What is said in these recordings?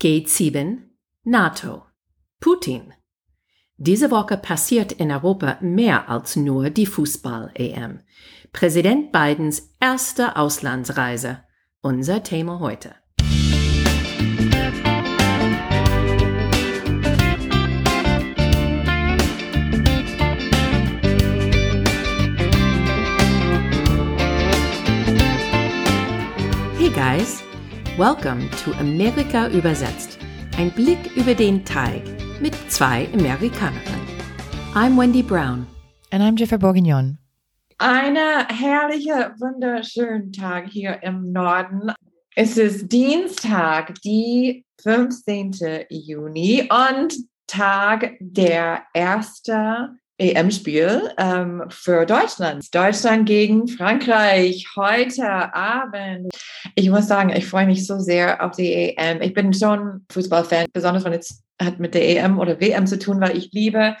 G7, NATO, Putin. Diese Woche passiert in Europa mehr als nur die Fußball-EM. Präsident Bidens erste Auslandsreise. Unser Thema heute. Hey guys! Welcome to Amerika übersetzt. Ein Blick über den Teig mit zwei Amerikanerinnen. I'm Wendy Brown. And I'm Jennifer Bourguignon. Eine herrliche, wunderschönen Tag hier im Norden. Es ist Dienstag, die 15. Juni und Tag der erste EM-Spiel ähm, für Deutschland. Deutschland gegen Frankreich heute Abend. Ich muss sagen, ich freue mich so sehr auf die EM. Ich bin schon Fußballfan, besonders wenn es hat mit der EM oder WM zu tun, weil ich liebe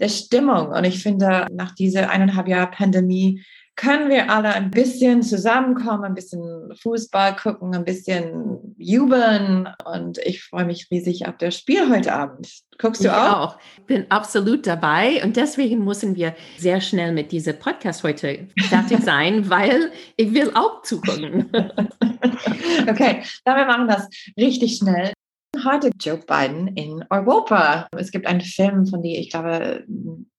der Stimmung. Und ich finde, nach dieser eineinhalb Jahr Pandemie können wir alle ein bisschen zusammenkommen, ein bisschen Fußball gucken, ein bisschen jubeln. Und ich freue mich riesig auf das Spiel heute Abend. Guckst du ich auch? auch? Bin absolut dabei. Und deswegen müssen wir sehr schnell mit diesem Podcast heute fertig sein, weil ich will auch zugucken. okay, dann wir machen das richtig schnell heute Joe Biden in Europa. Es gibt einen Film von die, ich glaube,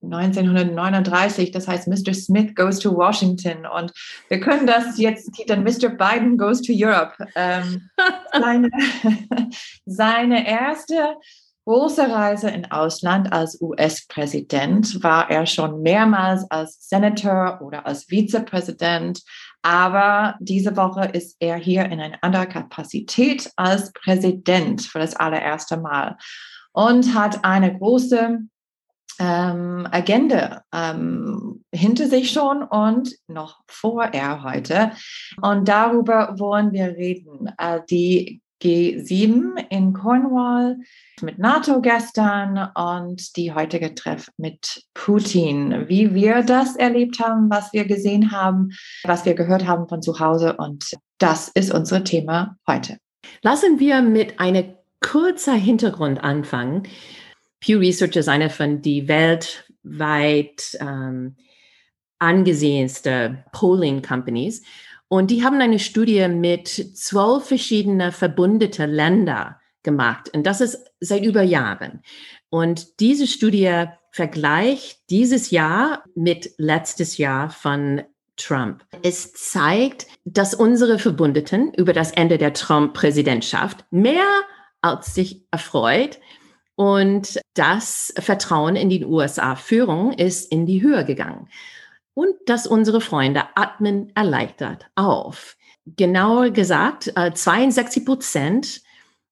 1939, das heißt Mr. Smith Goes to Washington. Und wir können das jetzt titeln, Mr. Biden Goes to Europe. Ähm, seine, seine erste große Reise in Ausland als US-Präsident war er schon mehrmals als Senator oder als Vizepräsident aber diese Woche ist er hier in einer anderen Kapazität als Präsident für das allererste Mal und hat eine große ähm, Agenda ähm, hinter sich schon und noch vor er heute. Und darüber wollen wir reden. Äh, die G7 in Cornwall mit NATO gestern und die heutige Treff mit Putin. Wie wir das erlebt haben, was wir gesehen haben, was wir gehört haben von zu Hause und das ist unser Thema heute. Lassen wir mit einem kurzen Hintergrund anfangen. Pew Research ist eine von die weltweit ähm, angesehensten Polling Companies und die haben eine Studie mit zwölf verschiedenen verbündete Länder gemacht. Und das ist seit über Jahren. Und diese Studie vergleicht dieses Jahr mit letztes Jahr von Trump. Es zeigt, dass unsere Verbündeten über das Ende der Trump-Präsidentschaft mehr als sich erfreut und das Vertrauen in die USA-Führung ist in die Höhe gegangen und dass unsere Freunde atmen erleichtert auf. Genauer gesagt, 62 äh, Prozent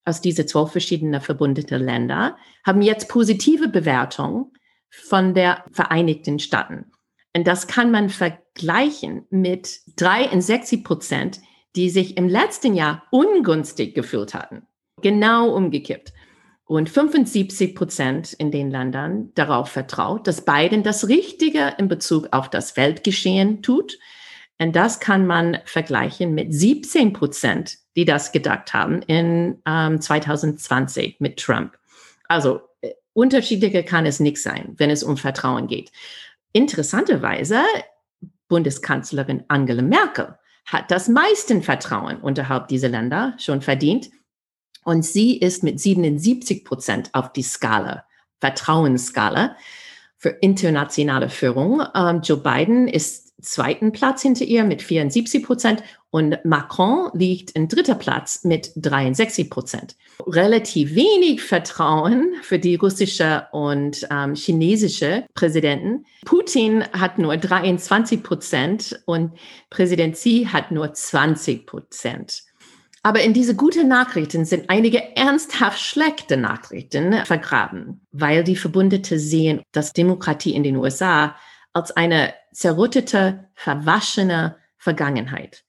aus diesen zwölf verschiedenen verbundenen Länder haben jetzt positive Bewertungen von der Vereinigten Staaten. Und das kann man vergleichen mit 63 Prozent, die sich im letzten Jahr ungünstig gefühlt hatten. Genau umgekippt und 75 Prozent in den Ländern darauf vertraut, dass Biden das Richtige in Bezug auf das Weltgeschehen tut. Und das kann man vergleichen mit 17 Prozent, die das gedacht haben in ähm, 2020 mit Trump. Also äh, unterschiedlicher kann es nicht sein, wenn es um Vertrauen geht. Interessanterweise, Bundeskanzlerin Angela Merkel hat das meiste Vertrauen unterhalb dieser Länder schon verdient und sie ist mit 77 Prozent auf die Skala, Vertrauensskala für internationale Führung. Ähm, Joe Biden ist zweiten Platz hinter ihr mit 74 Prozent und Macron liegt in dritter Platz mit 63 Prozent. Relativ wenig Vertrauen für die russische und ähm, chinesische Präsidenten. Putin hat nur 23 Prozent und Präsident Xi hat nur 20 Prozent. Aber in diese guten Nachrichten sind einige ernsthaft schlechte Nachrichten vergraben, weil die Verbündete sehen, dass Demokratie in den USA als eine zerrüttete, verwaschene Vergangenheit.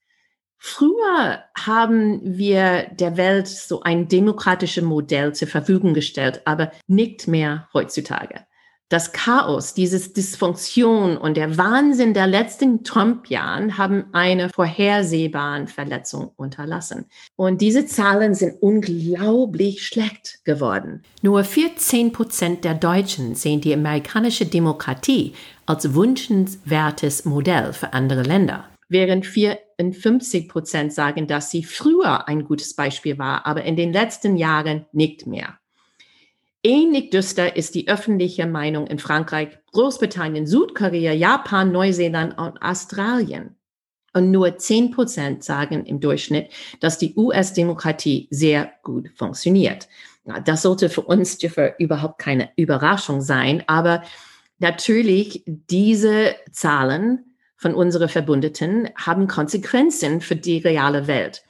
Früher haben wir der Welt so ein demokratisches Modell zur Verfügung gestellt, aber nicht mehr heutzutage. Das Chaos, dieses Dysfunktion und der Wahnsinn der letzten Trump-Jahren haben eine vorhersehbare Verletzung unterlassen. Und diese Zahlen sind unglaublich schlecht geworden. Nur 14 Prozent der Deutschen sehen die amerikanische Demokratie als wünschenswertes Modell für andere Länder während 54 Prozent sagen, dass sie früher ein gutes Beispiel war, aber in den letzten Jahren nicht mehr. Ähnlich düster ist die öffentliche Meinung in Frankreich, Großbritannien, Südkorea, Japan, Neuseeland und Australien. Und nur 10 Prozent sagen im Durchschnitt, dass die US-Demokratie sehr gut funktioniert. Das sollte für uns überhaupt keine Überraschung sein, aber natürlich diese Zahlen von unseren Verbündeten haben Konsequenzen für die reale Welt.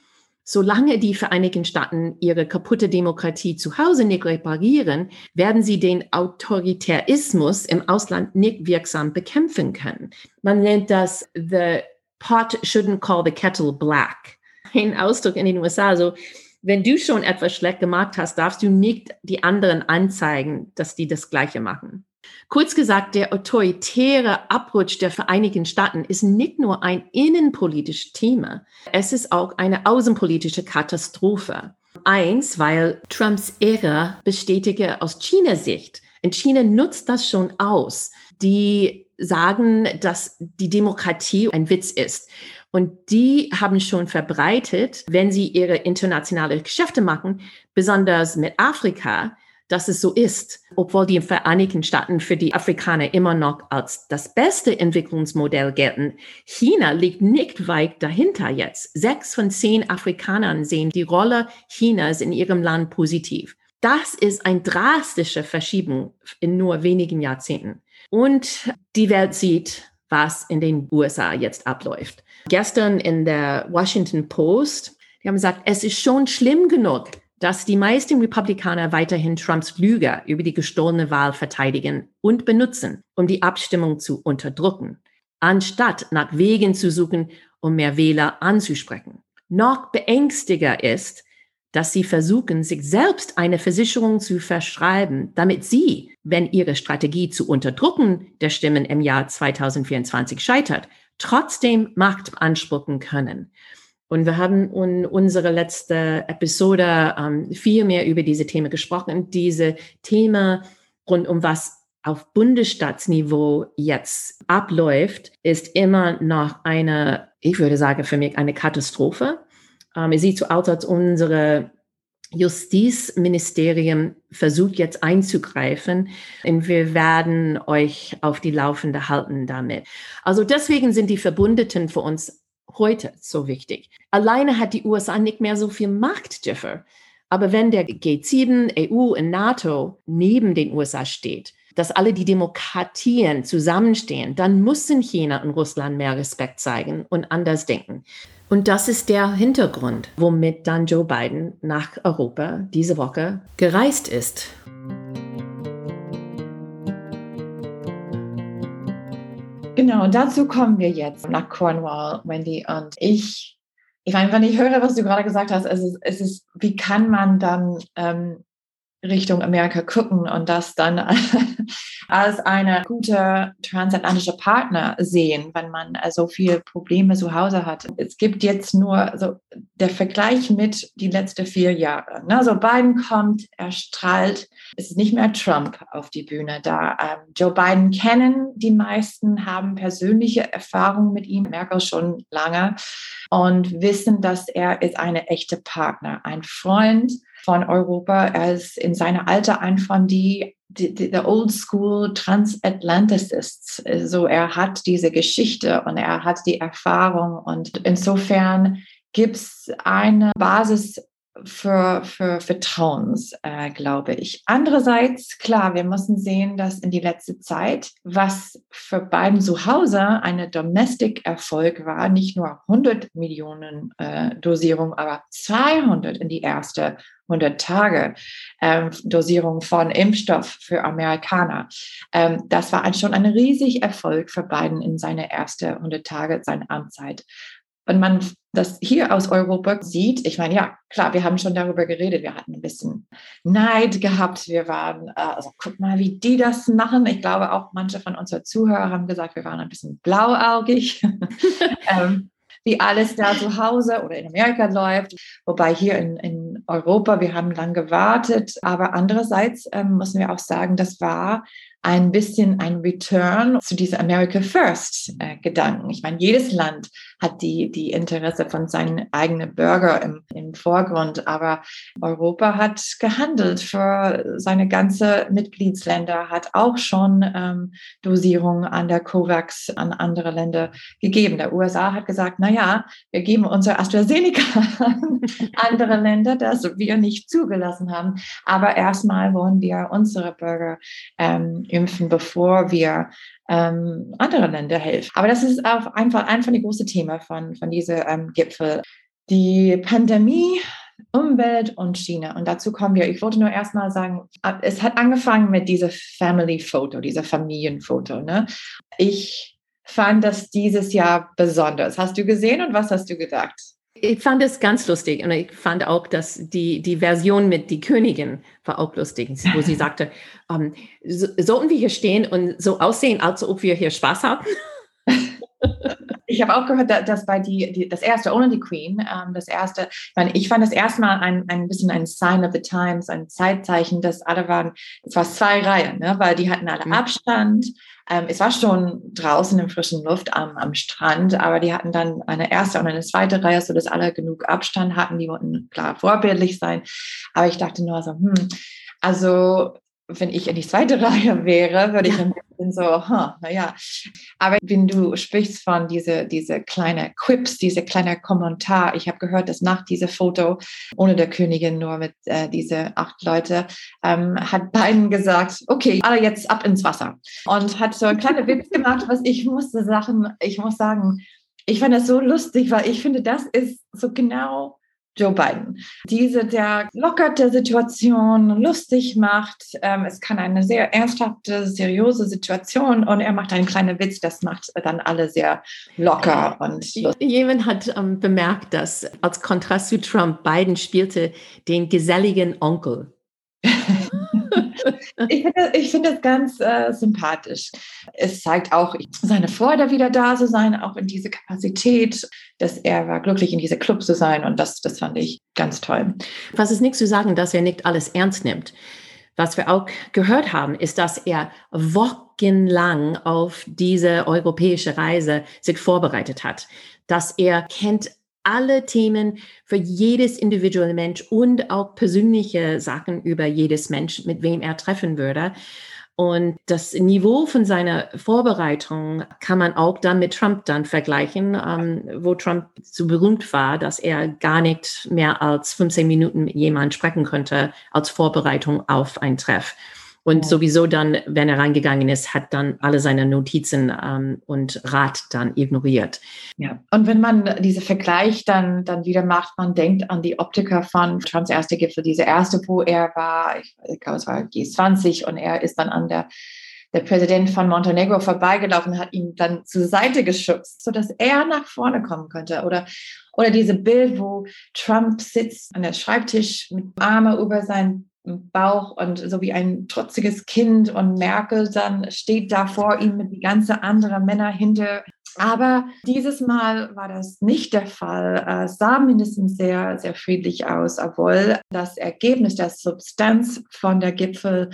Solange die Vereinigten Staaten ihre kaputte Demokratie zu Hause nicht reparieren, werden sie den Autoritarismus im Ausland nicht wirksam bekämpfen können. Man nennt das the pot shouldn't call the kettle black. Ein Ausdruck in den USA. Also, wenn du schon etwas schlecht gemacht hast, darfst du nicht die anderen anzeigen, dass die das Gleiche machen. Kurz gesagt, der autoritäre Abrutsch der Vereinigten Staaten ist nicht nur ein innenpolitisches Thema, es ist auch eine außenpolitische Katastrophe. Eins, weil Trumps Ära bestätige aus Chinas Sicht. Und China nutzt das schon aus. Die sagen, dass die Demokratie ein Witz ist. Und die haben schon verbreitet, wenn sie ihre internationale Geschäfte machen, besonders mit Afrika, dass es so ist, obwohl die Vereinigten Staaten für die Afrikaner immer noch als das beste Entwicklungsmodell gelten. China liegt nicht weit dahinter jetzt. Sechs von zehn Afrikanern sehen die Rolle Chinas in ihrem Land positiv. Das ist eine drastische Verschiebung in nur wenigen Jahrzehnten. Und die Welt sieht, was in den USA jetzt abläuft. Gestern in der Washington Post, die haben gesagt, es ist schon schlimm genug, dass die meisten Republikaner weiterhin Trumps Lüge über die gestohlene Wahl verteidigen und benutzen, um die Abstimmung zu unterdrücken, anstatt nach Wegen zu suchen, um mehr Wähler anzusprechen. Noch beängstiger ist, dass sie versuchen, sich selbst eine Versicherung zu verschreiben, damit sie, wenn ihre Strategie zu unterdrücken der Stimmen im Jahr 2024 scheitert, trotzdem Macht beanspruchen können. Und wir haben in unserer letzten Episode ähm, viel mehr über diese Themen gesprochen. Diese Thema rund um was auf Bundesstaatsniveau jetzt abläuft, ist immer noch eine, ich würde sagen, für mich eine Katastrophe. Ähm, es sieht so aus, als unsere Justizministerium versucht jetzt einzugreifen und wir werden euch auf die Laufende halten damit. Also deswegen sind die Verbündeten für uns heute so wichtig. Alleine hat die USA nicht mehr so viel Macht, Jeffer. Aber wenn der G7, EU und NATO neben den USA steht, dass alle die Demokratien zusammenstehen, dann müssen China und Russland mehr Respekt zeigen und anders denken. Und das ist der Hintergrund, womit dann Joe Biden nach Europa diese Woche gereist ist. Genau, und dazu kommen wir jetzt nach Cornwall, Wendy. Und ich, ich meine, wenn ich höre, was du gerade gesagt hast, es ist, es ist wie kann man dann ähm, Richtung Amerika gucken und das dann als eine gute transatlantische Partner sehen, wenn man äh, so viele Probleme zu Hause hat. Es gibt jetzt nur so der Vergleich mit die letzten vier Jahre. Ne? So Biden kommt, er strahlt. Es ist nicht mehr Trump auf die Bühne da. Ähm, Joe Biden kennen die meisten, haben persönliche Erfahrungen mit ihm, Merkel schon lange und wissen, dass er ist eine echte Partner, ein Freund von Europa. Er ist in seiner Alter einfach die die, die, the old school Transatlanticists. Also er hat diese Geschichte und er hat die Erfahrung und insofern gibt es eine Basis für, für Vertrauens, äh, glaube ich. Andererseits, klar, wir müssen sehen, dass in die letzte Zeit, was für beiden zu Hause eine Domestic-Erfolg war, nicht nur 100 Millionen äh, Dosierung, aber 200 in die erste 100 Tage ähm, Dosierung von Impfstoff für Amerikaner. Ähm, das war schon ein riesig Erfolg für Biden in seine erste 100 Tage, seine Amtszeit. Wenn man das hier aus Europa sieht, ich meine, ja, klar, wir haben schon darüber geredet, wir hatten ein bisschen Neid gehabt, wir waren, äh, also guck mal, wie die das machen. Ich glaube, auch manche von unseren Zuhörern haben gesagt, wir waren ein bisschen blauäugig. ähm, wie alles da zu Hause oder in Amerika läuft. Wobei hier in, in Europa, wir haben lang gewartet. Aber andererseits ähm, müssen wir auch sagen, das war ein bisschen ein Return zu dieser America First äh, Gedanken. Ich meine, jedes Land hat die, die Interesse von seinen eigenen Bürger im, im Vorgrund, aber Europa hat gehandelt für seine ganze Mitgliedsländer, hat auch schon ähm, Dosierungen an der COVAX an andere Länder gegeben. Der USA hat gesagt, na ja, wir geben unser AstraZeneca an andere Länder, das wir nicht zugelassen haben. Aber erstmal wollen wir unsere Bürger ähm, impfen, bevor wir ähm, andere Länder helfen. Aber das ist auch einfach, ein großes Thema von, von diesem ähm, Gipfel. Die Pandemie, Umwelt und China. Und dazu kommen wir. Ich wollte nur erstmal sagen, es hat angefangen mit dieser Family-Foto, dieser Familienfoto. Ne? Ich fand das dieses Jahr besonders. Hast du gesehen und was hast du gedacht? Ich fand es ganz lustig und ich fand auch, dass die, die Version mit die Königin war auch lustig, wo sie sagte, ähm, so, sollten wir hier stehen und so aussehen, als ob wir hier Spaß haben? Ich habe auch gehört, dass bei die, die, das erste ohne die Queen, ähm, das erste, ich, meine, ich fand das erstmal ein, ein bisschen ein Sign of the Times, ein Zeitzeichen, dass alle waren, es war zwei Reihen, ne, weil die hatten alle mhm. Abstand. Ähm, es war schon draußen in frischen Luft am, am Strand, aber die hatten dann eine erste und eine zweite Reihe, so dass alle genug Abstand hatten. Die wollten klar vorbildlich sein. Aber ich dachte nur so, hm, also wenn ich in die zweite Reihe wäre, würde ich ein bisschen so, huh, naja. Aber wenn du sprichst von diese, diese kleine Quips, diese kleine Kommentar, ich habe gehört, dass nach diesem Foto ohne der Königin nur mit äh, diese acht Leute, ähm, hat Biden gesagt, okay, alle jetzt ab ins Wasser. Und hat so ein kleiner Witz gemacht, was ich musste sagen, ich muss sagen, ich fand das so lustig, weil ich finde, das ist so genau Joe Biden. Diese, der lockert der Situation, lustig macht. Ähm, es kann eine sehr ernsthafte, seriöse Situation und er macht einen kleinen Witz, das macht dann alle sehr locker und Jemand hat ähm, bemerkt, dass als Kontrast zu Trump Biden spielte den geselligen Onkel. ich finde ich find das ganz äh, sympathisch. Es zeigt auch seine Freude, wieder da zu sein, auch in diese Kapazität, dass er war glücklich, in diese Club zu sein. Und das, das fand ich ganz toll. Was ist nichts zu sagen, dass er nicht alles ernst nimmt. Was wir auch gehört haben, ist, dass er wochenlang auf diese europäische Reise sich vorbereitet hat, dass er kennt alle Themen für jedes individuelle Mensch und auch persönliche Sachen über jedes Mensch, mit wem er treffen würde. Und das Niveau von seiner Vorbereitung kann man auch dann mit Trump dann vergleichen, ähm, wo Trump so berühmt war, dass er gar nicht mehr als 15 Minuten mit jemandem sprechen konnte als Vorbereitung auf ein Treff. Und sowieso dann, wenn er reingegangen ist, hat dann alle seine Notizen ähm, und Rat dann ignoriert. Ja, und wenn man diese Vergleich dann, dann wieder macht, man denkt an die Optiker von Trumps erste Gipfel, diese erste, wo er war, ich glaube, es war G20 und er ist dann an der der Präsident von Montenegro vorbeigelaufen hat ihn dann zur Seite geschubst, sodass er nach vorne kommen könnte. Oder, oder diese Bild, wo Trump sitzt an der Schreibtisch mit Arme über sein Bauch und so wie ein trotziges Kind und Merkel dann steht da vor ihm mit die ganze andere Männer hinter. Aber dieses Mal war das nicht der Fall. Es sah mindestens sehr, sehr friedlich aus, obwohl das Ergebnis der Substanz von der Gipfel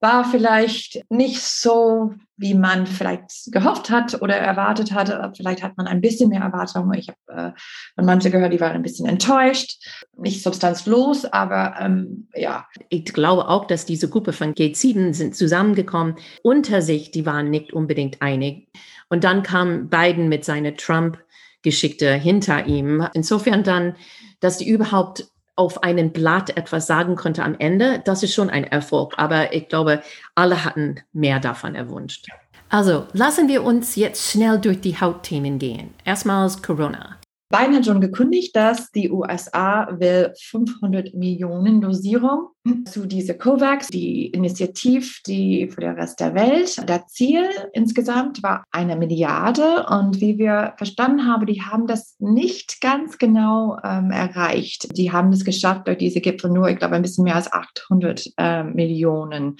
war vielleicht nicht so, wie man vielleicht gehofft hat oder erwartet hatte. Vielleicht hat man ein bisschen mehr Erwartungen. Ich habe äh, von manchen gehört, die waren ein bisschen enttäuscht. Nicht substanzlos, aber ähm, ja. Ich glaube auch, dass diese Gruppe von G7 sind zusammengekommen. Unter sich, die waren nicht unbedingt einig. Und dann kam Biden mit seiner Trump-Geschichte hinter ihm. Insofern dann, dass die überhaupt auf einem Blatt etwas sagen konnte am Ende, das ist schon ein Erfolg. Aber ich glaube, alle hatten mehr davon erwünscht. Also lassen wir uns jetzt schnell durch die Hauptthemen gehen. Erstmals Corona. Biden hat schon gekündigt, dass die USA will 500 Millionen Dosierung zu dieser COVAX, die Initiative, die für den Rest der Welt. Das Ziel insgesamt war eine Milliarde und wie wir verstanden haben, die haben das nicht ganz genau ähm, erreicht. Die haben es geschafft durch diese Gipfel nur, ich glaube, ein bisschen mehr als 800 äh, Millionen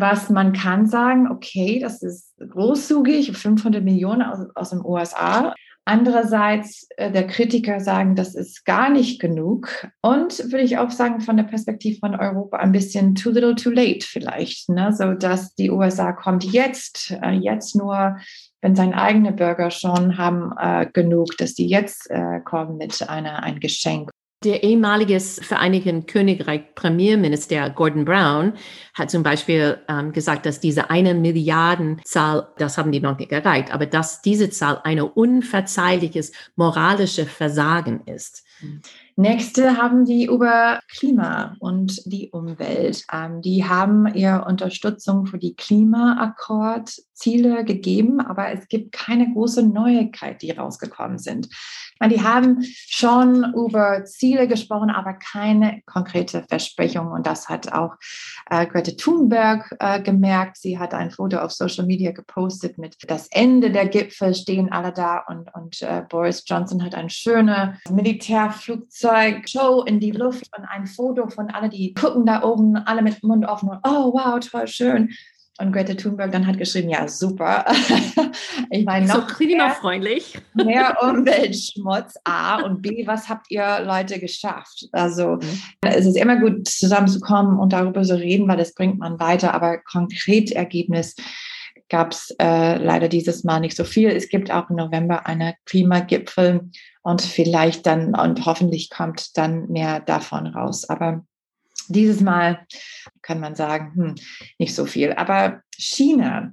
was man kann sagen, okay, das ist großzügig, 500 Millionen aus, aus den USA. Andererseits, äh, der Kritiker sagen, das ist gar nicht genug. Und würde ich auch sagen, von der Perspektive von Europa ein bisschen too little, too late vielleicht. Ne? So dass die USA kommt jetzt, äh, jetzt nur, wenn seine eigenen Bürger schon haben äh, genug, dass die jetzt äh, kommen mit einer, ein Geschenk. Der ehemalige Vereinigten Königreich Premierminister Gordon Brown hat zum Beispiel ähm, gesagt, dass diese eine Milliardenzahl, das haben die noch nicht erreicht, aber dass diese Zahl eine unverzeihliches moralische Versagen ist. Mhm. Nächste haben die über Klima und die Umwelt. Ähm, die haben ihre Unterstützung für die Klimaakkord-Ziele gegeben, aber es gibt keine große Neuigkeit, die rausgekommen sind. Meine, die haben schon über Ziele gesprochen, aber keine konkrete Versprechung. Und das hat auch äh, Greta Thunberg äh, gemerkt. Sie hat ein Foto auf Social Media gepostet mit das Ende der Gipfel stehen alle da und, und äh, Boris Johnson hat ein schönes Militärflugzeug-Show in die Luft und ein Foto von alle, die gucken da oben, alle mit Mund offen und oh wow, toll, schön. Und Greta Thunberg dann hat geschrieben, ja, super. ich meine, noch so klimafreundlich. Mehr, mehr Umweltschmutz, A und B, was habt ihr Leute geschafft? Also mhm. es ist immer gut, zusammenzukommen und darüber zu reden, weil das bringt man weiter, aber konkret Ergebnis gab es äh, leider dieses Mal nicht so viel. Es gibt auch im November eine Klimagipfel und vielleicht dann und hoffentlich kommt dann mehr davon raus. Aber dieses Mal kann man sagen, hm, nicht so viel. Aber China,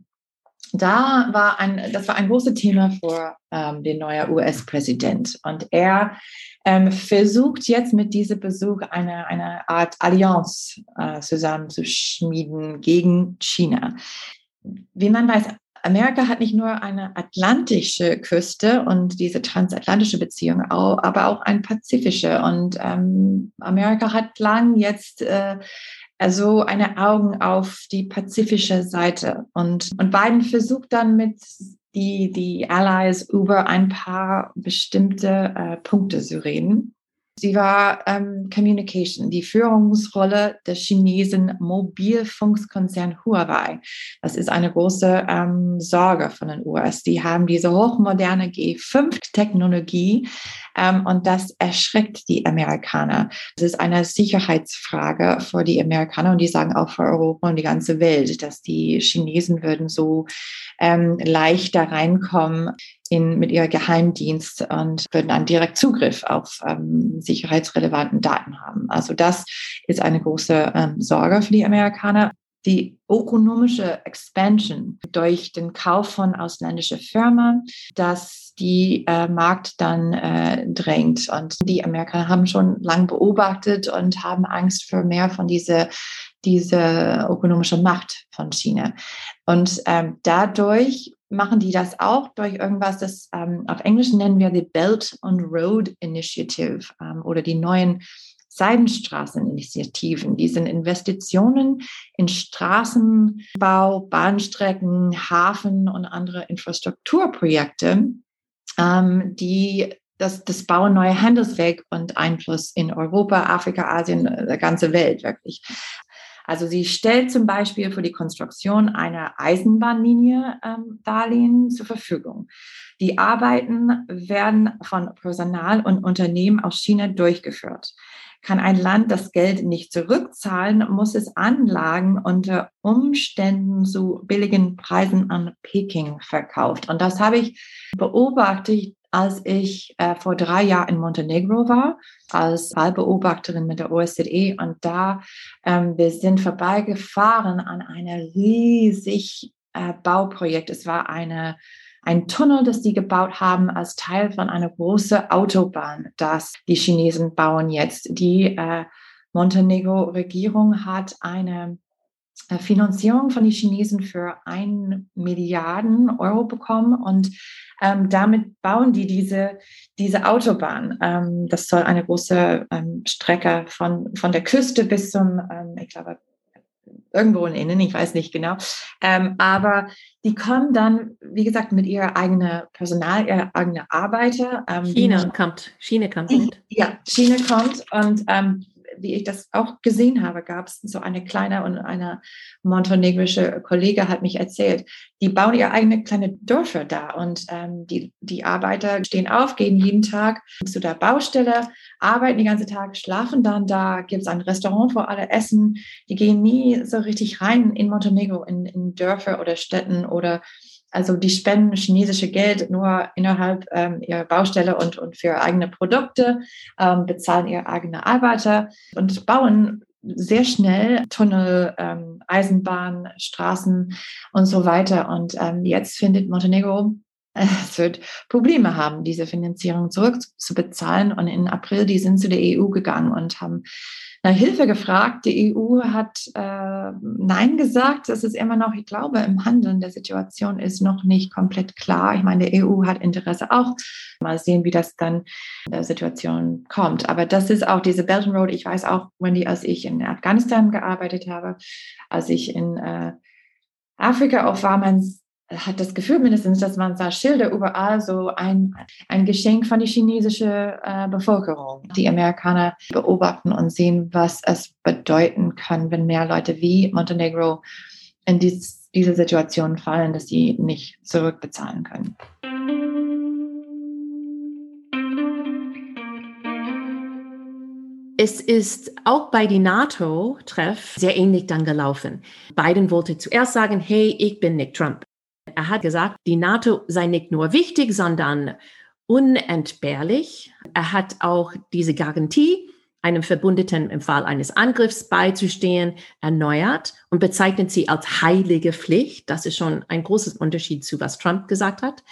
da war ein, das war ein großes Thema für ähm, den neuen US-Präsident. Und er ähm, versucht jetzt mit diesem Besuch eine, eine Art Allianz äh, zusammenzuschmieden gegen China. Wie man weiß, Amerika hat nicht nur eine atlantische Küste und diese transatlantische Beziehung, aber auch eine pazifische. Und ähm, Amerika hat lang jetzt äh, also eine Augen auf die pazifische Seite. Und, und Biden versucht dann mit die, die Allies über ein paar bestimmte äh, Punkte zu reden. Sie war ähm, Communication, die Führungsrolle des Chinesen Mobilfunkkonzern Huawei. Das ist eine große ähm, Sorge von den US. Die haben diese hochmoderne G5-Technologie ähm, und das erschreckt die Amerikaner. Das ist eine Sicherheitsfrage für die Amerikaner und die sagen auch für Europa und die ganze Welt, dass die Chinesen würden so ähm, leichter reinkommen in, mit ihrer Geheimdienst und würden einen direkt Zugriff auf ähm, sicherheitsrelevanten Daten haben. Also das ist eine große ähm, Sorge für die Amerikaner. Die ökonomische Expansion durch den Kauf von ausländischen Firmen, dass die äh, Markt dann äh, drängt. Und die Amerikaner haben schon lange beobachtet und haben Angst für mehr von dieser diese ökonomische Macht von China. Und ähm, dadurch machen die das auch durch irgendwas, das ähm, auf Englisch nennen wir die Belt and Road Initiative ähm, oder die neuen Seidenstraßeninitiativen. Die sind Investitionen in Straßenbau, Bahnstrecken, Hafen und andere Infrastrukturprojekte, ähm, die das, das Bauen neuer Handelsweg und Einfluss in Europa, Afrika, Asien, der ganze Welt wirklich. Also sie stellt zum Beispiel für die Konstruktion einer Eisenbahnlinie ähm, Darlehen zur Verfügung. Die Arbeiten werden von Personal und Unternehmen aus China durchgeführt. Kann ein Land das Geld nicht zurückzahlen, muss es Anlagen unter Umständen zu billigen Preisen an Peking verkauft. Und das habe ich beobachtet als ich äh, vor drei Jahren in Montenegro war, als Wahlbeobachterin mit der OSZE. Und da, ähm, wir sind vorbeigefahren an einem riesig äh, Bauprojekt. Es war eine, ein Tunnel, das die gebaut haben als Teil von einer großen Autobahn, das die Chinesen bauen jetzt. Die äh, Montenegro-Regierung hat eine äh, Finanzierung von den Chinesen für ein Milliarden Euro bekommen und ähm, damit bauen die diese, diese Autobahn. Ähm, das soll eine große ähm, Strecke von, von der Küste bis zum, ähm, ich glaube, irgendwo in Innen, ich weiß nicht genau. Ähm, aber die kommen dann, wie gesagt, mit ihrer eigenen Personal, ihrer eigenen Arbeiter. Ähm, China kommt, China kommt. Ja, China kommt und ähm, wie ich das auch gesehen habe, gab es so eine kleine und eine montenegrische Kollege hat mich erzählt, die bauen ihre eigene kleine Dörfer da und ähm, die, die Arbeiter stehen auf, gehen jeden Tag zu der Baustelle, arbeiten den ganzen Tag, schlafen dann da, gibt es ein Restaurant, wo alle essen. Die gehen nie so richtig rein in Montenegro, in, in Dörfer oder Städten oder also die spenden chinesische Geld nur innerhalb ähm, ihrer Baustelle und, und für eigene Produkte, ähm, bezahlen ihre eigenen Arbeiter und bauen sehr schnell Tunnel, ähm, Eisenbahn, Straßen und so weiter. Und ähm, jetzt findet Montenegro, es wird Probleme haben, diese Finanzierung zurückzubezahlen. Und in April, die sind zu der EU gegangen und haben nach Hilfe gefragt. Die EU hat äh, Nein gesagt. Das ist immer noch, ich glaube, im Handeln der Situation ist noch nicht komplett klar. Ich meine, die EU hat Interesse auch. Mal sehen, wie das dann in der Situation kommt. Aber das ist auch diese Belt and Road. Ich weiß auch, Wendy, als ich in Afghanistan gearbeitet habe, als ich in äh, Afrika auch war, man hat das Gefühl mindestens, dass man sah Schilder überall so ein, ein Geschenk von der chinesischen äh, Bevölkerung. Die Amerikaner beobachten und sehen, was es bedeuten kann, wenn mehr Leute wie Montenegro in dies, diese Situation fallen, dass sie nicht zurückbezahlen können. Es ist auch bei die NATO-Treff sehr ähnlich dann gelaufen. Biden wollte zuerst sagen, hey, ich bin Nick Trump. Er hat gesagt, die NATO sei nicht nur wichtig, sondern unentbehrlich. Er hat auch diese Garantie, einem Verbündeten im Fall eines Angriffs beizustehen, erneuert und bezeichnet sie als heilige Pflicht. Das ist schon ein großes Unterschied zu, was Trump gesagt hat.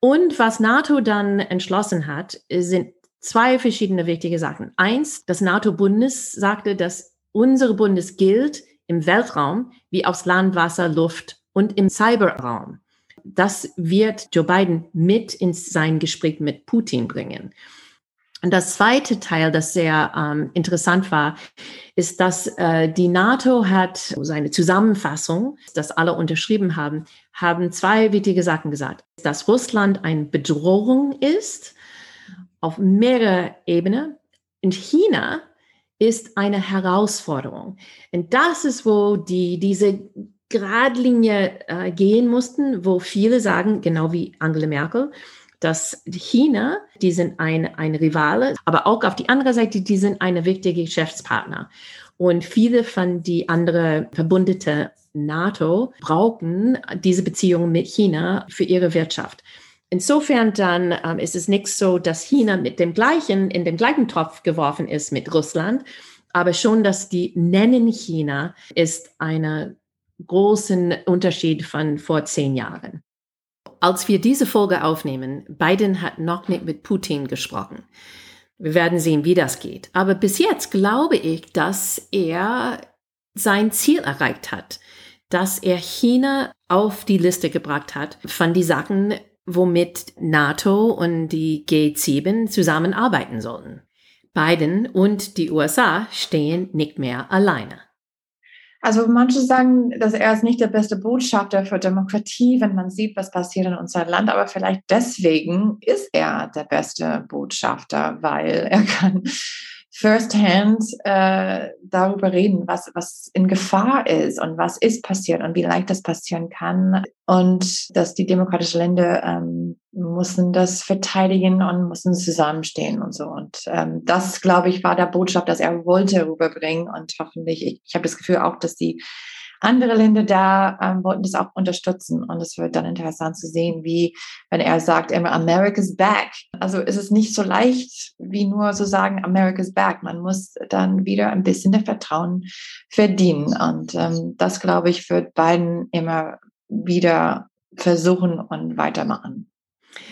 Und was NATO dann entschlossen hat, sind zwei verschiedene wichtige Sachen. Eins, das NATO-Bundes sagte, dass unsere Bundes gilt im Weltraum wie aus Land, Wasser, Luft und im Cyberraum. Das wird Joe Biden mit in sein Gespräch mit Putin bringen. Und das zweite Teil, das sehr ähm, interessant war, ist, dass äh, die NATO hat seine Zusammenfassung, das alle unterschrieben haben, haben zwei wichtige Sachen gesagt. Dass Russland eine Bedrohung ist auf mehrere Ebenen. Und China ist eine Herausforderung. Und das ist, wo die, diese Gradlinie äh, gehen mussten, wo viele sagen, genau wie Angela Merkel, dass China, die sind ein, ein Rivale, aber auch auf die andere Seite, die sind eine wichtige Geschäftspartner. Und viele von die anderen Verbündete NATO brauchen diese Beziehungen mit China für ihre Wirtschaft. Insofern dann ähm, ist es nicht so, dass China mit dem gleichen, in den gleichen Topf geworfen ist mit Russland, aber schon, dass die nennen China ist eine großen Unterschied von vor zehn Jahren. Als wir diese Folge aufnehmen, Biden hat noch nicht mit Putin gesprochen. Wir werden sehen, wie das geht. Aber bis jetzt glaube ich, dass er sein Ziel erreicht hat, dass er China auf die Liste gebracht hat von die Sachen, womit NATO und die G7 zusammenarbeiten sollen. Biden und die USA stehen nicht mehr alleine. Also manche sagen, dass er ist nicht der beste Botschafter für Demokratie, wenn man sieht, was passiert in unserem Land. Aber vielleicht deswegen ist er der beste Botschafter, weil er kann firsthand äh, darüber reden, was, was in Gefahr ist und was ist passiert und wie leicht das passieren kann. Und dass die demokratischen Länder ähm, mussten das verteidigen und mussten zusammenstehen und so. Und ähm, das, glaube ich, war der Botschaft, dass er wollte rüberbringen. Und hoffentlich, ich, ich habe das Gefühl auch, dass die andere Länder da ähm, wollten das auch unterstützen. Und es wird dann interessant zu sehen, wie, wenn er sagt immer, America's back. Also ist es nicht so leicht, wie nur so sagen, America's back. Man muss dann wieder ein bisschen der Vertrauen verdienen. Und ähm, das, glaube ich, wird beiden immer wieder versuchen und weitermachen.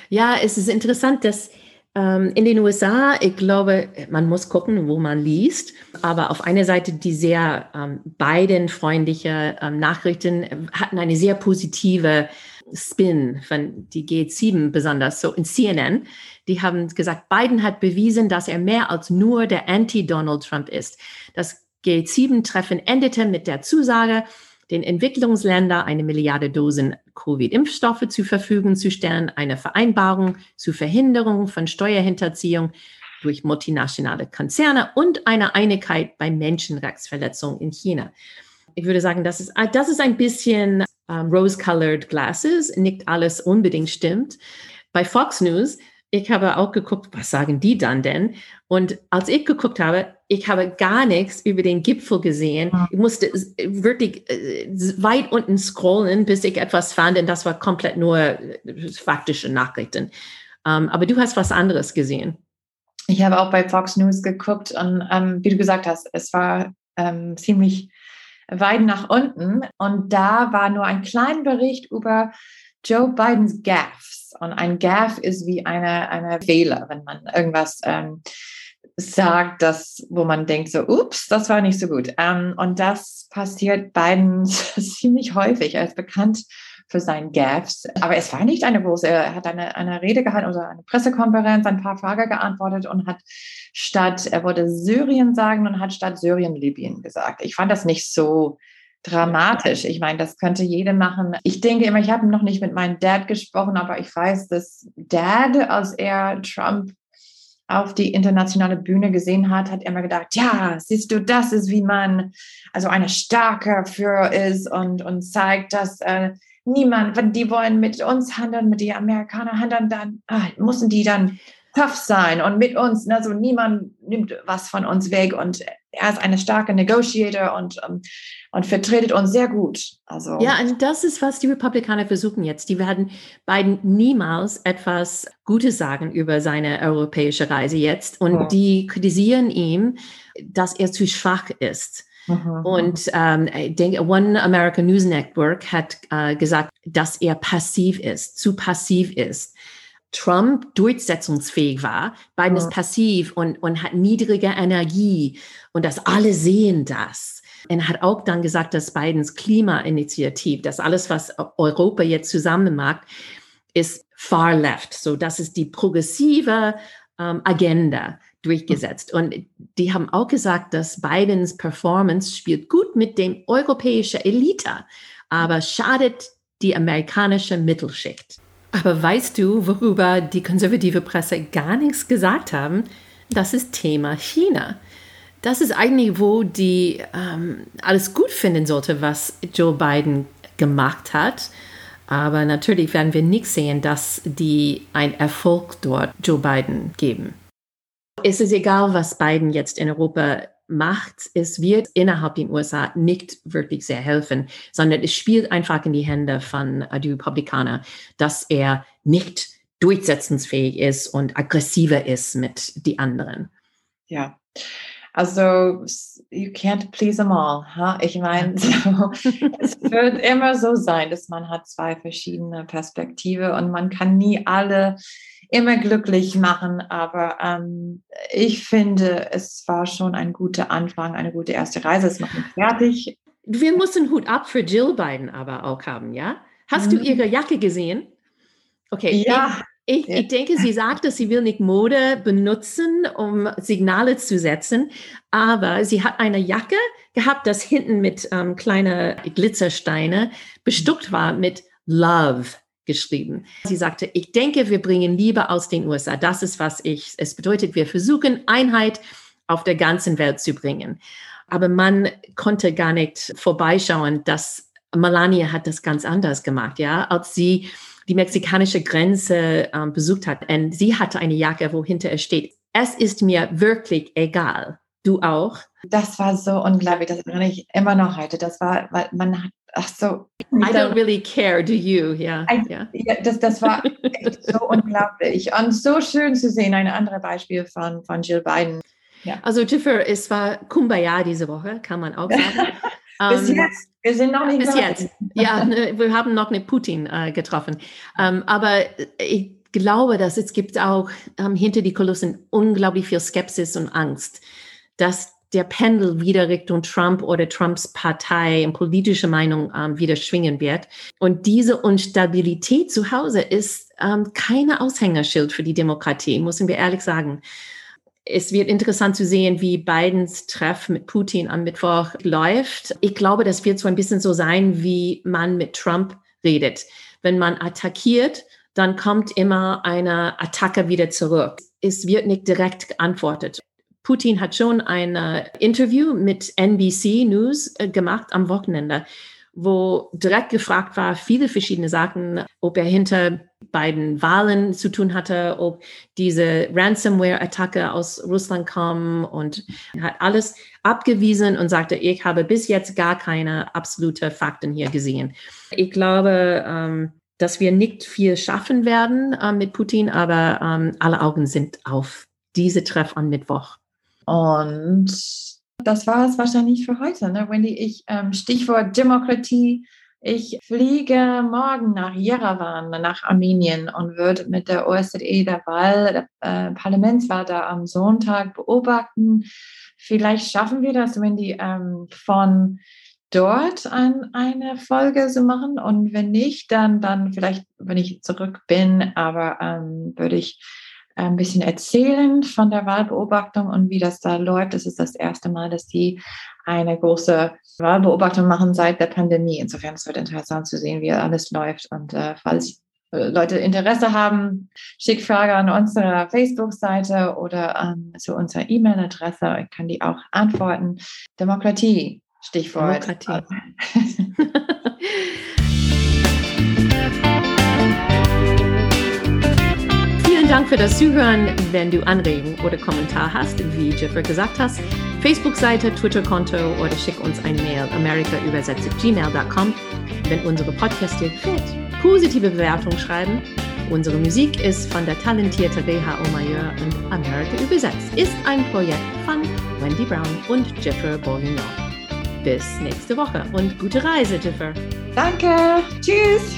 Ja, es ist interessant, dass in den USA, ich glaube, man muss gucken, wo man liest. Aber auf einer Seite die sehr ähm, Biden-freundliche ähm, Nachrichten hatten eine sehr positive Spin von die G7 besonders so in CNN. Die haben gesagt, Biden hat bewiesen, dass er mehr als nur der Anti-Donald Trump ist. Das G7-Treffen endete mit der Zusage, den Entwicklungsländern eine Milliarde Dosen Covid-Impfstoffe zur Verfügung zu stellen, eine Vereinbarung zur Verhinderung von Steuerhinterziehung durch multinationale Konzerne und eine Einigkeit bei Menschenrechtsverletzungen in China. Ich würde sagen, das ist, das ist ein bisschen um, rose-colored glasses, nicht alles unbedingt stimmt. Bei Fox News ich habe auch geguckt, was sagen die dann denn? Und als ich geguckt habe, ich habe gar nichts über den Gipfel gesehen. Ich musste wirklich äh, weit unten scrollen, bis ich etwas fand, und das war komplett nur äh, faktische Nachrichten. Um, ähm, aber du hast was anderes gesehen. Ich habe auch bei Fox News geguckt und ähm, wie du gesagt hast, es war ähm, ziemlich weit nach unten und da war nur ein kleiner Bericht über Joe Bidens Gaffs. Und ein Gaff ist wie eine, eine Fehler, wenn man irgendwas ähm, sagt, das, wo man denkt, so, ups, das war nicht so gut. Ähm, und das passiert Biden ziemlich häufig. Er ist bekannt für seinen Gaffs. Aber es war nicht eine große, er hat eine, eine Rede gehalten oder eine Pressekonferenz, ein paar Fragen geantwortet und hat statt, er wollte Syrien sagen und hat statt Syrien Libyen gesagt. Ich fand das nicht so dramatisch. Ich meine, das könnte jeder machen. Ich denke immer, ich habe noch nicht mit meinem Dad gesprochen, aber ich weiß, dass Dad, als er Trump auf die internationale Bühne gesehen hat, hat er immer gedacht, ja, siehst du, das ist, wie man also eine starke Führer ist und, und zeigt, dass äh, niemand, wenn die wollen mit uns handeln, mit den Amerikanern handeln, dann ah, müssen die dann tough sein und mit uns, also niemand nimmt was von uns weg und er ist eine starke Negotiator und, ähm, und vertretet uns sehr gut. Also ja, und das ist, was die Republikaner versuchen jetzt. Die werden Biden niemals etwas Gutes sagen über seine europäische Reise jetzt und ja. die kritisieren ihm, dass er zu schwach ist. Mhm. Und ähm, ich denke, One American News Network hat äh, gesagt, dass er passiv ist, zu passiv ist. Trump durchsetzungsfähig war, Biden ja. ist passiv und, und hat niedrige Energie und das alle sehen das. Er hat auch dann gesagt, dass Bidens Klimainitiative, das alles, was Europa jetzt zusammen macht, ist far left. So, das ist die progressive ähm, Agenda durchgesetzt. Und die haben auch gesagt, dass Bidens Performance spielt gut mit dem europäischen Elite, aber schadet die amerikanische Mittelschicht. Aber weißt du, worüber die konservative Presse gar nichts gesagt haben? Das ist Thema China. Das ist eigentlich, wo die ähm, alles gut finden sollte, was Joe Biden gemacht hat. Aber natürlich werden wir nicht sehen, dass die einen Erfolg dort Joe Biden geben. Es ist egal, was Biden jetzt in Europa macht, es wird innerhalb den USA nicht wirklich sehr helfen, sondern es spielt einfach in die Hände von äh, die Republikaner, dass er nicht durchsetzungsfähig ist und aggressiver ist mit die anderen. Ja. Also, you can't please them all. Huh? Ich meine, so, es wird immer so sein, dass man hat zwei verschiedene Perspektiven und man kann nie alle immer glücklich machen. Aber ähm, ich finde, es war schon ein guter Anfang, eine gute erste Reise. Es ist noch nicht fertig. Wir müssen Hut ab für Jill Biden aber auch haben, ja? Hast mhm. du ihre Jacke gesehen? Okay. Ja. Ich, ich, denke, sie sagt, dass sie will nicht Mode benutzen, um Signale zu setzen, aber sie hat eine Jacke gehabt, das hinten mit ähm, kleinen Glitzersteine bestückt war mit Love geschrieben. Sie sagte, ich denke, wir bringen Liebe aus den USA. Das ist, was ich, es bedeutet, wir versuchen Einheit auf der ganzen Welt zu bringen. Aber man konnte gar nicht vorbeischauen, dass Melania hat das ganz anders gemacht, ja, als sie die mexikanische Grenze ähm, besucht hat. Und sie hatte eine Jacke, wo hinter es steht, es ist mir wirklich egal. Du auch? Das war so unglaublich, das erinnere ich immer noch heute. Das war, weil man Ach so. I don't really care, do you? Ja. Yeah, yeah. ja das, das war echt so unglaublich und so schön zu sehen. Ein anderes Beispiel von, von Jill Biden. Ja. Also Jiffer, es war Kumbaya diese Woche, kann man auch sagen. bis um, ähm, jetzt. Wir sind noch nicht Bis jetzt. Ja, ne, wir haben noch eine Putin äh, getroffen. Um, ähm, aber ich glaube, dass es gibt auch ähm, hinter die Kulissen unglaublich viel Skepsis und Angst, dass der Pendel wieder Richtung Trump oder Trumps Partei und politische Meinung ähm, wieder schwingen wird. Und diese Unstabilität zu Hause ist ähm, keine Aushängerschild für die Demokratie, müssen wir ehrlich sagen. Es wird interessant zu sehen, wie Bidens Treff mit Putin am Mittwoch läuft. Ich glaube, das wird so ein bisschen so sein, wie man mit Trump redet. Wenn man attackiert, dann kommt immer eine Attacke wieder zurück. Es wird nicht direkt geantwortet. Putin hat schon ein äh, Interview mit NBC News äh, gemacht am Wochenende, wo direkt gefragt war, viele verschiedene Sachen, ob er hinter beiden Wahlen zu tun hatte, ob diese Ransomware-Attacke aus Russland kam und hat alles abgewiesen und sagte, ich habe bis jetzt gar keine absolute Fakten hier gesehen. Ich glaube, ähm, dass wir nicht viel schaffen werden äh, mit Putin, aber ähm, alle Augen sind auf diese Treff am Mittwoch. Und das war es wahrscheinlich für heute, ne, Wendy. Ich, ähm, Stichwort Demokratie. Ich fliege morgen nach Yerevan, nach Armenien und würde mit der OSZE der Wahl, der äh, Parlamentswahl da am Sonntag beobachten. Vielleicht schaffen wir das, Wendy, ähm, von dort an eine Folge zu machen. Und wenn nicht, dann, dann vielleicht, wenn ich zurück bin, aber ähm, würde ich ein bisschen erzählen von der Wahlbeobachtung und wie das da läuft. Es ist das erste Mal, dass die eine große Wahlbeobachtung machen seit der Pandemie. Insofern es wird interessant zu sehen, wie alles läuft. Und äh, falls äh, Leute Interesse haben, schick Frage an unsere Facebook-Seite oder ähm, zu unserer E-Mail-Adresse. Ich kann die auch antworten. Demokratie, Stichwort. Demokratie. Dank für das Zuhören. Wenn du Anregungen oder Kommentar hast, wie Jeffrey gesagt hast, Facebook-Seite, Twitter-Konto oder schick uns ein Mail americaübersetzt@gmail.com. Wenn unsere Podcast dir gefällt, positive Bewertung schreiben. Unsere Musik ist von der talentierten W.H.O. Mayer und America übersetzt ist ein Projekt von Wendy Brown und Jeffrey Bourguignon. Bis nächste Woche und gute Reise, Jiffer. Danke. Tschüss.